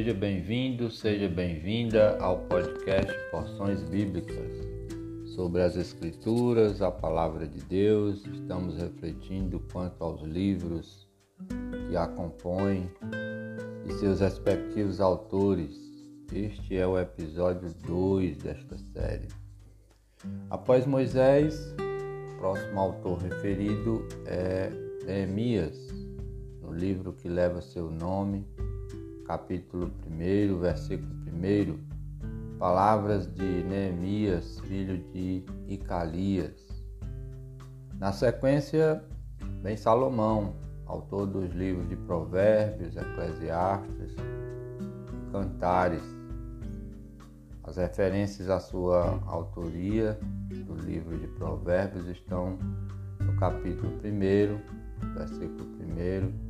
Seja bem-vindo, seja bem-vinda ao podcast Porções Bíblicas. Sobre as Escrituras, a Palavra de Deus, estamos refletindo quanto aos livros que a compõem e seus respectivos autores. Este é o episódio 2 desta série. Após Moisés, o próximo autor referido é Neemias, no livro que leva seu nome, capítulo 1, versículo 1, palavras de Neemias, filho de Icalias. Na sequência, vem Salomão, autor dos livros de Provérbios, Eclesiastes e Cantares. As referências à sua autoria do livro de Provérbios estão no capítulo 1, versículo 1 no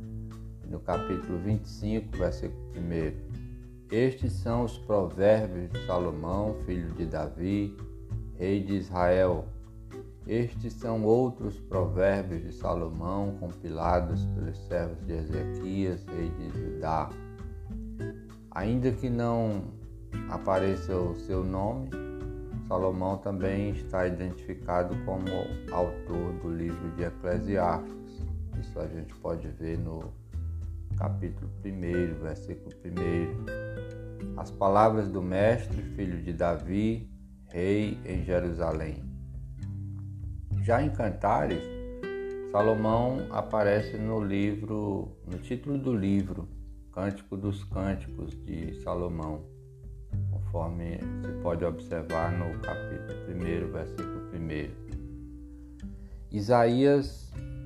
capítulo 25, versículo 1. Estes são os provérbios de Salomão, filho de Davi, rei de Israel. Estes são outros provérbios de Salomão, compilados pelos servos de Ezequias, rei de Judá. Ainda que não apareça o seu nome, Salomão também está identificado como autor do livro de Eclesiastes. Isso a gente pode ver no capítulo 1, versículo 1. As palavras do Mestre, filho de Davi, rei em Jerusalém. Já em Cantares, Salomão aparece no livro, no título do livro, Cântico dos Cânticos de Salomão, conforme se pode observar no capítulo 1, versículo 1. Isaías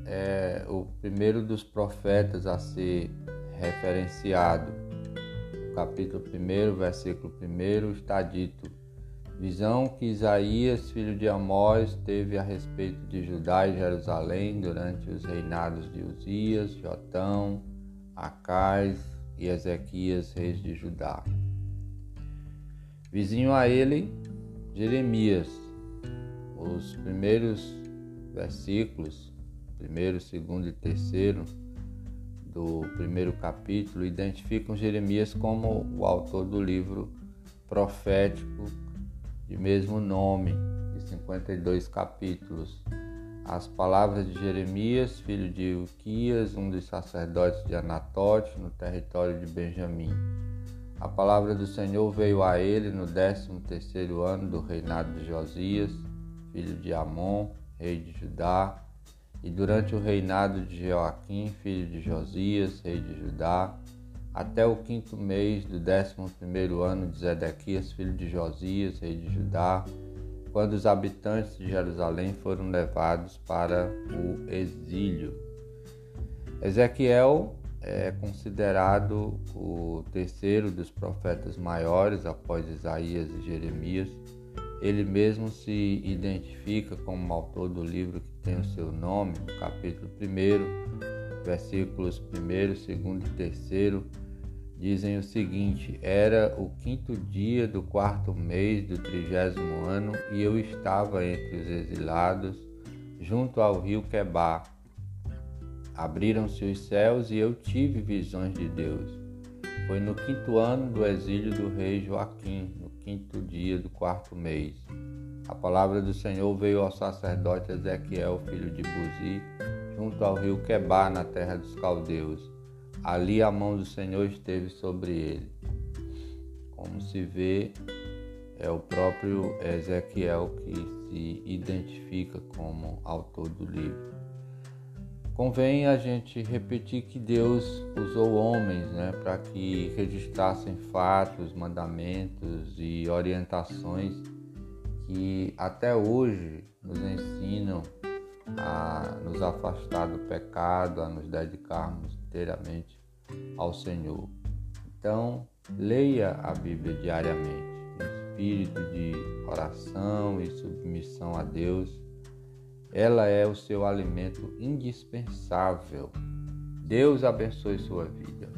é o primeiro dos profetas a ser referenciado. No capítulo 1, versículo 1, está dito: Visão que Isaías, filho de Amós, teve a respeito de Judá e Jerusalém durante os reinados de Uzias, Jotão, Acais e Ezequias, reis de Judá. Vizinho a ele, Jeremias. Os primeiros versículos primeiro, segundo e terceiro do primeiro capítulo identificam Jeremias como o autor do livro profético de mesmo nome, de 52 capítulos. As palavras de Jeremias, filho de Uquias, um dos sacerdotes de Anatote, no território de Benjamim. A palavra do Senhor veio a ele no 13 terceiro ano do reinado de Josias, filho de Amon, rei de Judá, e durante o reinado de Joaquim, filho de Josias, rei de Judá, até o quinto mês do décimo primeiro ano de Zedequias, filho de Josias, rei de Judá, quando os habitantes de Jerusalém foram levados para o exílio. Ezequiel é considerado o terceiro dos profetas maiores após Isaías e Jeremias ele mesmo se identifica como autor do livro que tem o seu nome, no capítulo 1, versículos 1, 2 e 3, dizem o seguinte: Era o quinto dia do quarto mês do trigésimo ano e eu estava entre os exilados, junto ao rio Quebá. Abriram-se os céus e eu tive visões de Deus. Foi no quinto ano do exílio do rei Joaquim, no quinto dia do quarto mês. A palavra do Senhor veio ao sacerdote Ezequiel, filho de Buzi, junto ao rio Quebar, na terra dos caldeus. Ali a mão do Senhor esteve sobre ele. Como se vê, é o próprio Ezequiel que se identifica como autor do livro. Convém a gente repetir que Deus usou homens né, para que registrassem fatos, mandamentos e orientações que até hoje nos ensinam a nos afastar do pecado, a nos dedicarmos inteiramente ao Senhor. Então, leia a Bíblia diariamente, em espírito de oração e submissão a Deus ela é o seu alimento indispensável. Deus abençoe sua vida.